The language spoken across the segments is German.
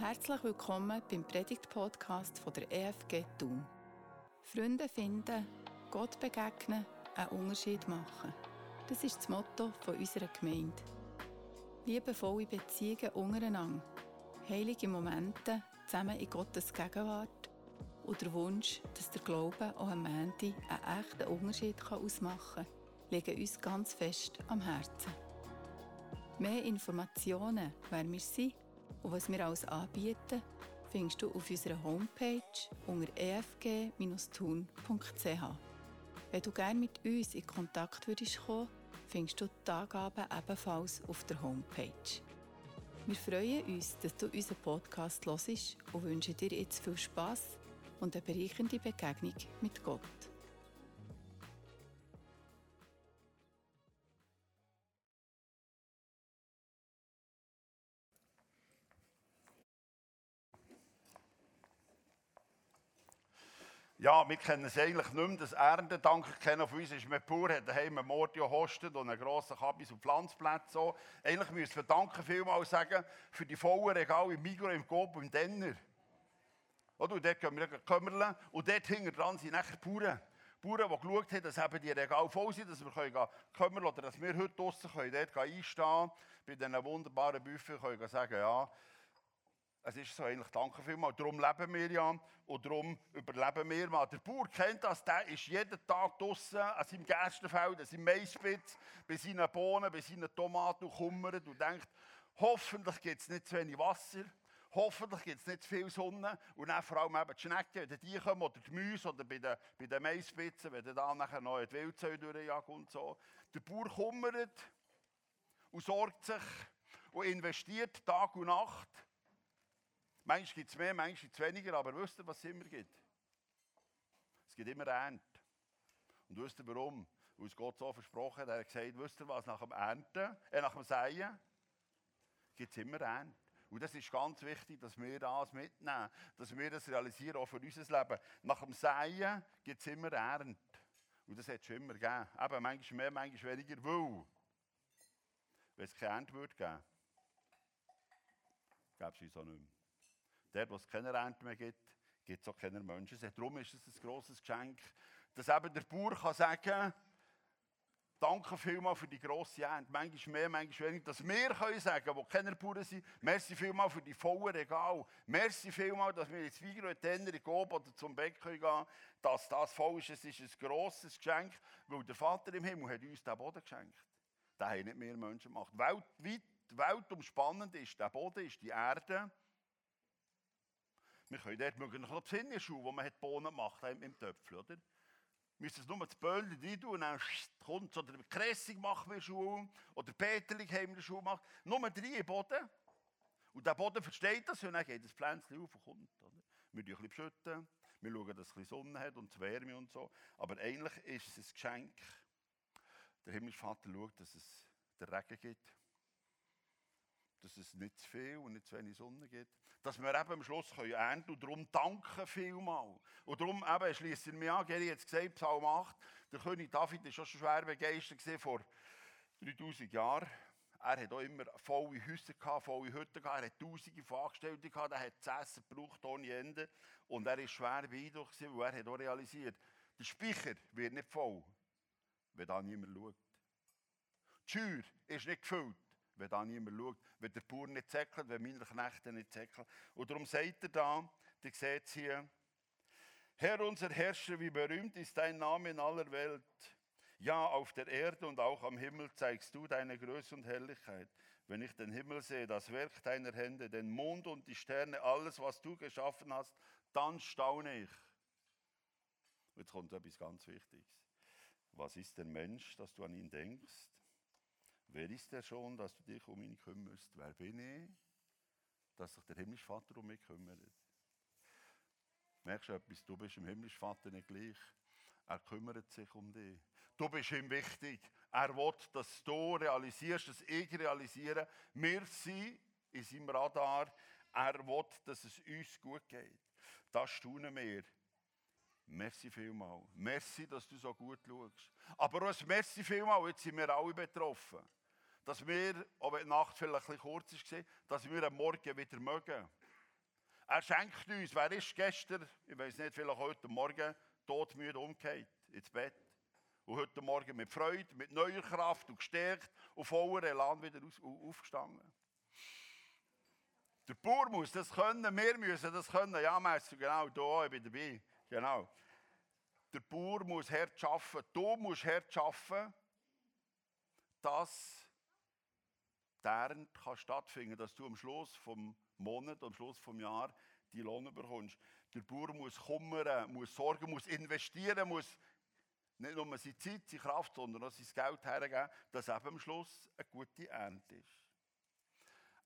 Herzlich willkommen beim Predigt-Podcast der EFG Thun. Freunde finden, Gott begegnen, einen Unterschied machen. Das ist das Motto unserer Gemeinde. Liebevolle Beziehungen untereinander, heilige Momente zusammen in Gottes Gegenwart und der Wunsch, dass der Glaube auch am Ende einen echten Unterschied ausmachen kann, liegen uns ganz fest am Herzen. Mehr Informationen, wer wir sind und was wir alles anbieten, findest du auf unserer Homepage unter efg-thun.ch. Wenn du gerne mit uns in Kontakt würdest kommen, findest du die Angaben ebenfalls auf der Homepage. Wir freuen uns, dass du unseren Podcast hörst und wünschen dir jetzt viel Spass und eine bereichernde Begegnung mit Gott. Ja, wir kennen es eigentlich nicht mehr, das Erntedank kennen von uns ist mit Bauer, hat daheim einen Mordio hostet und einen grossen Kabis und Pflanzplätze. Eigentlich müssen wir Danke vielmal sagen für die vollen Regale im Migros, im Coop und im Denner. Oder? Und dort können wir kümmern und dort hinten dran sind nachher Bauern. Bauern, die geschaut haben, dass eben die Regale voll sind, dass wir können kümmern oder dass wir heute draussen können, dort einstehen bei diesen wunderbaren Büffeln können sagen, ja, es ist so eigentlich, danke vielmals. Darum leben wir ja und darum überleben wir mal. Der Bauer kennt das, der ist jeden Tag draußen an seinem Gerstenfeld, an seinem Maispitz, bei seinen Bohnen, bei seinen Tomaten und kummert und denkt, hoffentlich gibt es nicht zu wenig Wasser, hoffentlich gibt es nicht zu viel Sonne und dann vor allem eben die Schnecken, wenn die kommen oder die Mäuse oder bei den, bei den Maispitzen, wenn dann nachher noch Wildzeu durchjagen und so. Der Bauer kummert und sorgt sich und investiert Tag und Nacht Manchmal gibt es mehr, manchmal gibt es weniger, aber wisst ihr, was es immer gibt? Es gibt immer Ernte. Und wisst ihr warum? Weil es Gott so versprochen hat. Er hat gesagt, wisst ihr was, nach dem Ernten, äh, nach dem Säen, gibt es immer Ernte. Und das ist ganz wichtig, dass wir das mitnehmen, dass wir das realisieren, auch für unser Leben. Nach dem Säen gibt es immer Ernte. Und das hat es immer gegeben. Eben, manchmal mehr, manchmal weniger, weil, wenn es keine Ernte würde geben, gäbe es uns auch nicht mehr. Dort, wo es keine Ernte mehr gibt, gibt es auch keine Menschen. Darum ist es ein grosses Geschenk, dass eben der Bauer kann sagen Danke vielmals für die grosse Ernte. Manchmal mehr, manchmal weniger. Dass wir können sagen, die keine Bauern sind, merci vielmals für die vollen Regal. Merci vielmals, dass wir jetzt Vigro, in Tenner, Gob oder zum Bäck gehen können, dass das voll ist. Es ist ein grosses Geschenk, weil der Vater im Himmel hat uns den Boden geschenkt. Den haben nicht mehr Menschen gemacht. Weltweit, weltumspannend ist der Boden, ist die Erde. Wir können dort mögen noch Schuhe, wo man hat Bohnen gemacht hat im Töpfel, oder? Wir müssen es nur das Böllchen rein tun und dann kommt es. Oder Kressig machen wir Schuhe. Oder Peterling haben wir Schuhe gemacht. Nur drei im Boden. Und der Boden versteht das und dann geht das Pflänzchen auf und kommt. Oder? Wir ein bisschen schütten. Wir schauen, dass es Sonne hat und Wärme und so. Aber eigentlich ist es ein Geschenk. Der himmlische Vater schaut, dass es den Regen gibt dass es nicht zu viel und nicht zu wenig Sonne gibt. Dass wir eben am Schluss können ernten und darum danken vielmal. Und darum eben schließen wir an, Geri hat es gesagt, Psalm 8, der König David war schon schwer begeistert vor 3000 Jahren. Er hat auch immer volle Häuser gehabt, volle Hütten gehabt, er hat tausende von gehabt, er hat zu essen gebraucht ohne Ende. Und er war schwer beeindruckt, weil er hat auch realisiert, der Speicher wird nicht voll, wenn da niemand schaut. Die Schür ist nicht gefüllt, wenn da niemand schaut, wenn der Bauer nicht zäckelt, wenn meine Knechte nicht zäckeln. Und darum sagt er da, ihr seht hier, Herr unser Herrscher, wie berühmt ist dein Name in aller Welt. Ja, auf der Erde und auch am Himmel zeigst du deine Größe und Herrlichkeit. Wenn ich den Himmel sehe, das Werk deiner Hände, den Mond und die Sterne, alles, was du geschaffen hast, dann staune ich. Jetzt kommt etwas ganz Wichtiges. Was ist der Mensch, dass du an ihn denkst? Wer ist der schon, dass du dich um ihn kümmerst? Wer bin ich, dass sich der himmlische Vater um mich kümmert? Merkst du etwas? Du bist dem himmlischen Vater nicht gleich. Er kümmert sich um dich. Du bist ihm wichtig. Er will, dass du realisierst, dass ich realisiere. Wir sind in seinem Radar. Er will, dass es uns gut geht. Das staunen wir. Merci vielmal. Merci, dass du so gut schaust. Aber auch ein Merci vielmal, jetzt sind wir alle betroffen dass wir, wenn die Nacht vielleicht ein kurz war, dass wir am Morgen wieder mögen. Er schenkt uns, wer ist gestern, ich weiß nicht, vielleicht heute Morgen, todmüde umgekehrt ins Bett. Und heute Morgen mit Freude, mit neuer Kraft und gestärkt und voller Elan wieder aufgestanden. Der Bauer muss das können, wir müssen das können. Ja, Meister, genau, da, ich bin dabei. Genau. Der Bauer muss hart arbeiten, du musst hart arbeiten, dass Ernte kann stattfinden dass du am Schluss vom Monat, am Schluss vom Jahr die Lohn bekommst. Der Bauer muss kümmern, muss sorgen, muss investieren, muss nicht nur seine Zeit, seine Kraft, sondern auch sein Geld hergeben, dass eben am Schluss eine gute Ernte ist.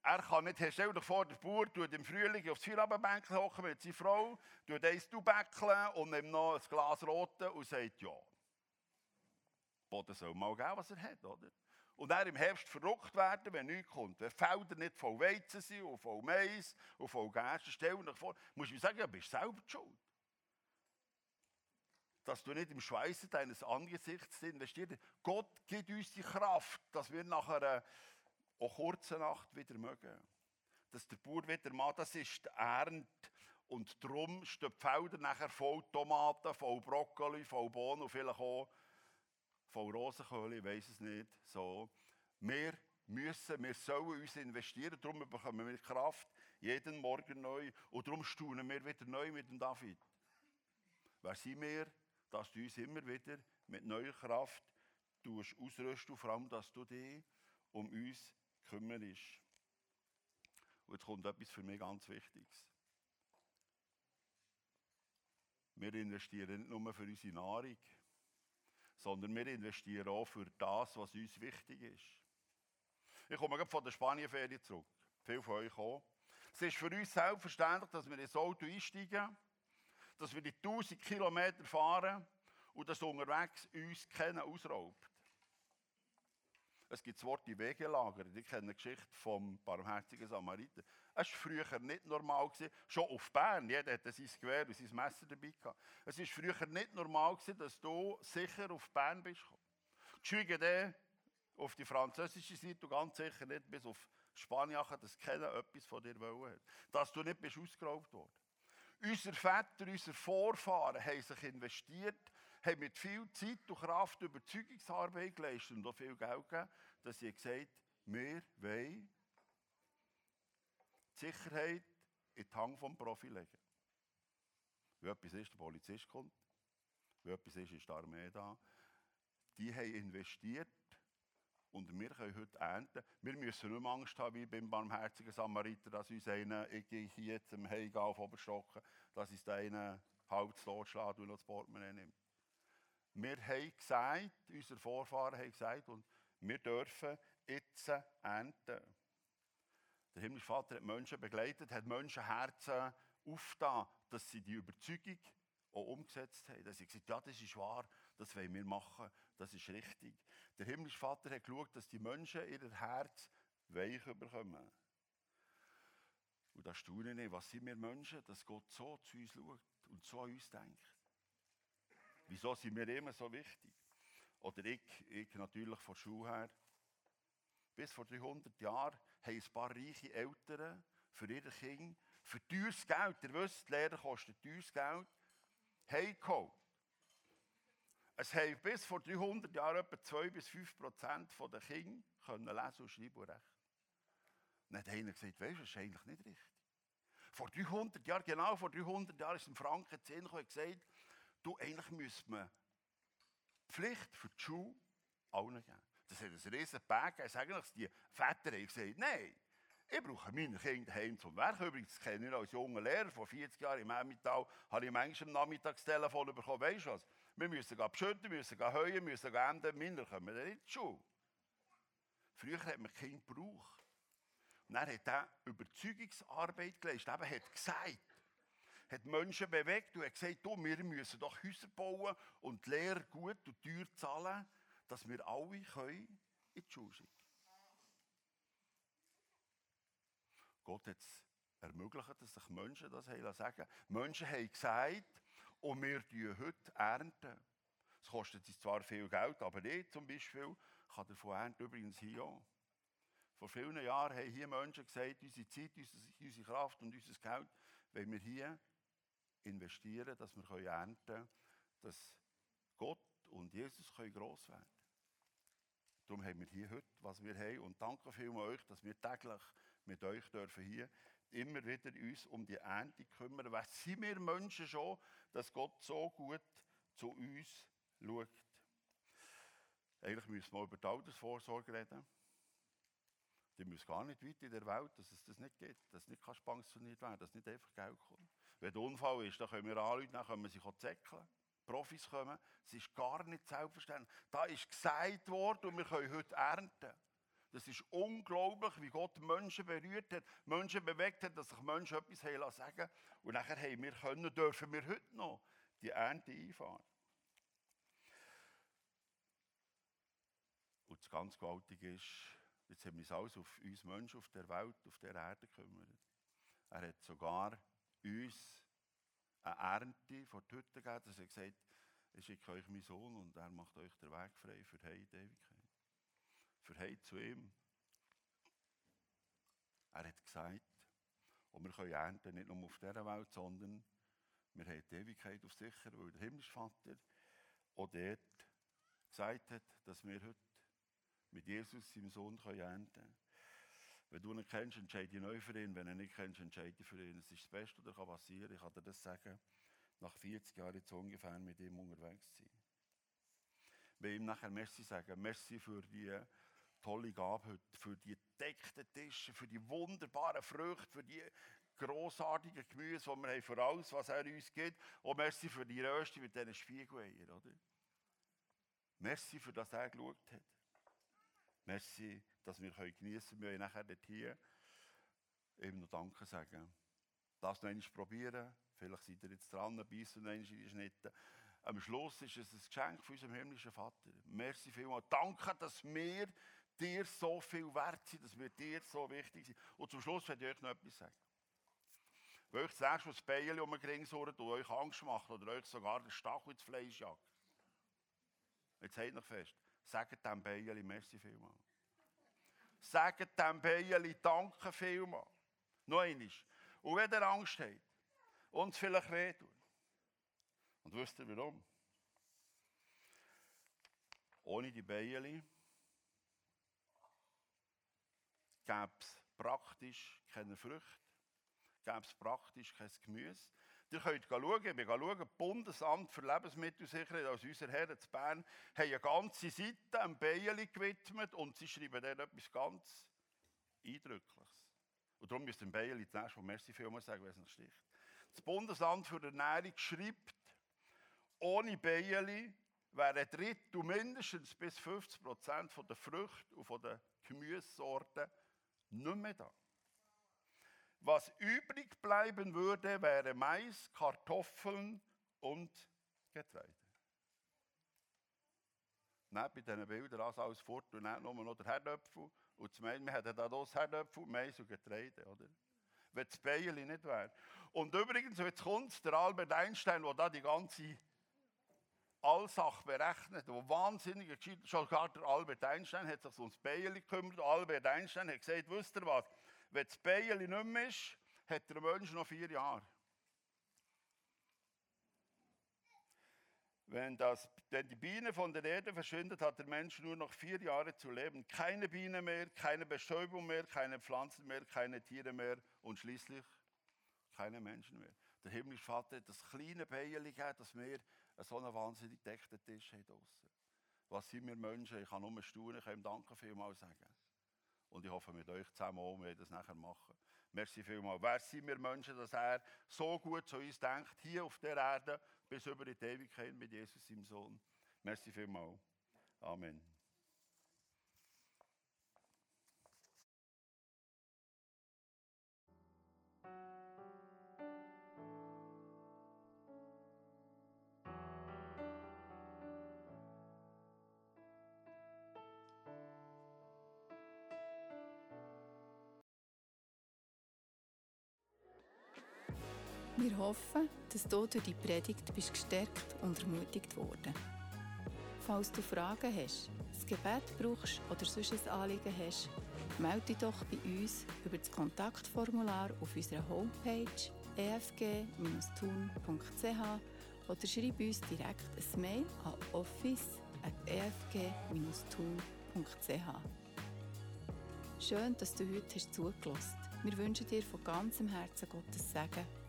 Er kann nicht, stell dir vor, der Bauer tut im Frühling aufs Feierabendbänkchen hocken mit seiner Frau, tut eins bäckeln und nimmt noch ein Glas Rote und sagt ja. Boden soll mal geben, was er hat, oder? Und er im Herbst verrückt werden, wenn nichts kommt. Wenn Felder nicht voll Weizen sind und voll Mais und voll Gerste, stell dir vor, musst du mir sagen, ja, bist selber schuld. Dass du nicht im Schweißen deines Angesichts investierst. Gott gibt uns die Kraft, dass wir nach einer auch kurze Nacht wieder mögen. Dass der Bauer wieder mal, das ist die Ernte. Und darum stehen die Felder nachher voll Tomaten, voll Brokkoli, voll Bohnen und vielleicht auch voll Rosenkohl, ich weiß es nicht. So. Wir müssen, wir sollen uns investieren, darum bekommen wir Kraft jeden Morgen neu. Und darum staunen wir wieder neu mit dem David. Wer sind wir, dass du uns immer wieder mit neuer Kraft ausrüstest, vor allem, dass du dich um uns kümmerst. Und jetzt kommt etwas für mich ganz Wichtiges. Wir investieren nicht nur für unsere Nahrung, sondern wir investieren auch für das, was uns wichtig ist. Ich komme gerade von der Spanienferie zurück. Viele von euch auch. Es ist für uns selbstverständlich, dass wir ins Auto einsteigen, dass wir die 1000 Kilometer fahren und dass unterwegs uns keiner ausraubt. Es gibt das Wort die Wegelager. Ich kenne eine Geschichte vom barmherzigen Samariter. Es war früher nicht normal. Schon auf Bern, jeder hatte sein Gewehr und sein Messer dabei. Es war früher nicht normal, dass du sicher auf Bern bist. Geschweige denn auf die französische Seite ganz sicher nicht bis auf Spanien, dass keiner etwas von dir wollen Dass du nicht bist ausgeraubt worden. Unsere Väter, unsere Vorfahren haben sich investiert haben mit viel Zeit und Kraft Überzeugungsarbeit geleistet und auch viel Geld gegeben, dass sie gesagt haben, wir wollen die Sicherheit in die Hand des Profi legen. Wenn etwas ist, der Polizist kommt, wenn etwas ist, ist die Armee da. Die haben investiert und wir können heute ernten. Wir müssen nicht mehr Angst haben, wie beim barmherzigen Samariter, dass uns einer, ich gehe hier jetzt im Heim auf Oberstocken, dass uns der eine halb totschlägt und noch das Portemonnaie nimmt. Wir haben gesagt, unsere Vorfahren haben gesagt, und wir dürfen jetzt ernten. Der himmlische Vater hat Menschen begleitet, hat Menschenherzen aufgetan, dass sie die Überzeugung auch umgesetzt haben. Dass sie gesagt ja, das ist wahr, das wollen wir machen, das ist richtig. Der himmlische Vater hat geschaut, dass die Menschen ihr Herz weich bekommen. Und da staune ich, was sind wir Menschen, dass Gott so zu uns schaut und so an uns denkt. Wieso sind wir immer so wichtig? Oder ich, ich natürlich von Schule her. Bis vor 300 Jahren haben ein paar reiche Eltern für ihre Kinder, für teures Geld, ihr wisst, die Lehre kostet teures Geld, heimgeholt. Es haben bis vor 300 Jahren etwa 2 bis 5 Prozent der Kinder können lesen und schreiben und rechnen. dann hat einer gesagt, weißt du, das ist eigentlich nicht richtig. Vor 300 Jahren, genau vor 300 Jahren, ist ein Franken 10 und gesagt, du, eigentlich müsste man Pflicht für die Schule allen geben. Das hat ein riesen Berg sage eigentlich, die Väter haben gesagt, nein, ich brauche meine Kinder heim zum Werk. Übrigens kenne ich als junger Lehrer, vor 40 Jahren im Emmental, habe ich manchmal am Nachmittagstelefon bekommen, weißt du was, wir müssen beschütten, wir müssen heuen, müssen gehen enden, Minder kommen dann in die Schule. Früher hat man Kind gebraucht. Und dann hat er Überzeugungsarbeit geleistet, eben hat gesagt, hat Menschen bewegt und hat gesagt, du, wir müssen doch Häuser bauen und die Lehrer gut und teuer zahlen, dass wir alle in die Schule schicken Gott hat es ermöglicht, dass sich Menschen das haben sagen Menschen haben gesagt, und wir ernten heute ernten. Es kostet uns zwar viel Geld, aber ich zum Beispiel kann davon ernten, übrigens hier auch. Vor vielen Jahren haben hier Menschen gesagt, unsere Zeit, unsere Kraft und unser Geld wenn wir hier investieren, dass wir ernten können, dass Gott und Jesus können gross werden Darum haben wir hier heute, was wir haben. Und danke vielmals euch, dass wir täglich mit euch dürfen hier immer wieder uns um die Ernte kümmern. Was sind wir Menschen schon, dass Gott so gut zu uns schaut? Eigentlich müssen wir über die Altersvorsorge reden. Die muss gar nicht weit in der Welt, dass es das nicht gibt, dass nicht pensioniert werden dass nicht einfach Geld kommt. Wenn ein Unfall ist, dann können wir anrufen, dann können wir sich zäckeln. Profis kommen. Es ist gar nicht selbstverständlich. Da ist gesagt worden und wir können heute ernten. Das ist unglaublich, wie Gott Menschen berührt hat, Menschen bewegt hat, dass sich Menschen etwas sagen Und nachher haben wir können, dürfen wir heute noch die Ernte einfahren. Und das ganz Gewaltige ist, jetzt haben wir uns alles auf uns Menschen auf der Welt, auf der Erde gekümmert. Er hat sogar uns eine Ernte vor die Hütte gegeben, dass er gesagt ich schicke euch meinen Sohn und er macht euch den Weg frei für die Ewigkeit. Für Heim zu ihm. Er hat gesagt, und wir können ernten nicht nur auf dieser Welt, sondern wir haben die Ewigkeit auf sicher, weil der Himmelsvater auch dort gesagt hat, dass wir heute mit Jesus, seinem Sohn, ernten können. Wenn du ihn kennst, entscheide ich neu für ihn. Wenn du ihn nicht kennst, entscheide ich für ihn. Es ist das Beste, was passieren kann. Ich kann dir das sagen, nach 40 Jahren jetzt ungefähr mit ihm unterwegs zu sein. Wenn ihm nachher Merci sagen, Merci für die tolle Gabe heute, für die deckten Tische, für die wunderbaren Früchte, für die grossartigen Gemüse, die wir haben, für alles, was er uns gibt. Und merci für die Röste mit diesen Spiegeleiern, oder? Merci für das er geschaut hat. Merci, dass wir geniessen können. Wir wollen nachher dort hier ihm noch Danke sagen. Das noch einmal probieren. Vielleicht seid ihr jetzt dran, beißen noch einmal in die. Am Schluss ist es ein Geschenk von unserem himmlischen Vater. Merci vielmals. Danke, dass wir dir so viel wert sind, dass wir dir so wichtig sind. Und zum Schluss werde ich euch noch etwas sagen. Wenn euch Mal das Beil um den Ring surrt und euch Angst macht oder euch sogar den Stachel ins Fleisch jagt. Jetzt seid noch fest. Sagt dem Beili merci vielmal. Sagt dem Beili danke vielmal. Noch einmal. Und wenn ihr Angst habt und vielleicht wehtut. Und wisst ihr warum? Ohne die Beili gäbe es praktisch keine Früchte, gäbe es praktisch kein Gemüse. Ihr könnt schauen, wir schauen, das Bundesamt für Lebensmittelsicherheit, also unser Herr in Bern, hat eine ganze Seite einem Beili gewidmet und sie schreiben dort etwas ganz Eindrückliches. Und darum müsst ihr dem Beili zuerst mal merci vielmals sagen, wenn es nicht sticht. Das Bundesamt für Ernährung schreibt, ohne Beili wären Drittel mindestens bis 50 Prozent der Früchte und den Gemüsesorten nicht mehr da. Was übrig bleiben würde, wäre Mais, Kartoffeln und Getreide. Nehmt bei diesen Bildern also alles fort und nicht nur noch der Herdöpfel. Und zum einen, wir hätten da das Herdöpfel, Mais und Getreide, oder? Wenn das Beili nicht wäre. Und übrigens, jetzt kommt der Albert Einstein, der da die ganze Allsache berechnet, wo wahnsinnige Geschichte, schon gar der Albert Einstein hat sich so ums Beili gekümmert. Albert Einstein hat gesagt, wisst ihr was, wenn das Beili nicht mehr ist, hat der Mensch noch vier Jahre. Wenn, das, wenn die Biene von der Erde verschwindet, hat der Mensch nur noch vier Jahre zu leben. Keine Biene mehr, keine Bestäubung mehr, keine Pflanzen mehr, keine Tiere mehr und schließlich keine Menschen mehr. Der himmlische Vater hat das kleine gegeben, dass wir so einen wahnsinnig gedeckten Tisch haben draussen. Was sind wir Menschen? Ich kann nur staunen, ich kann ihm danken vielmals sagen. Und ich hoffe, mit euch zusammen auch, wir das nachher machen. Merci vielmals. Wer sind wir Menschen, dass er so gut zu uns denkt, hier auf der Erde, bis über die Ewigkeit mit Jesus, seinem Sohn. Merci vielmals. Amen. Wir hoffen, dass du durch die Predigt bist gestärkt und ermutigt worden. Falls du Fragen hast, das Gebet brauchst oder sonst ein Anliegen hast, melde dich doch bei uns über das Kontaktformular auf unserer Homepage efg-tun.ch oder schreib uns direkt ein Mail an office.efg-tun.ch. Schön, dass du heute zugelassen hast. Wir wünschen dir von ganzem Herzen Gottes Segen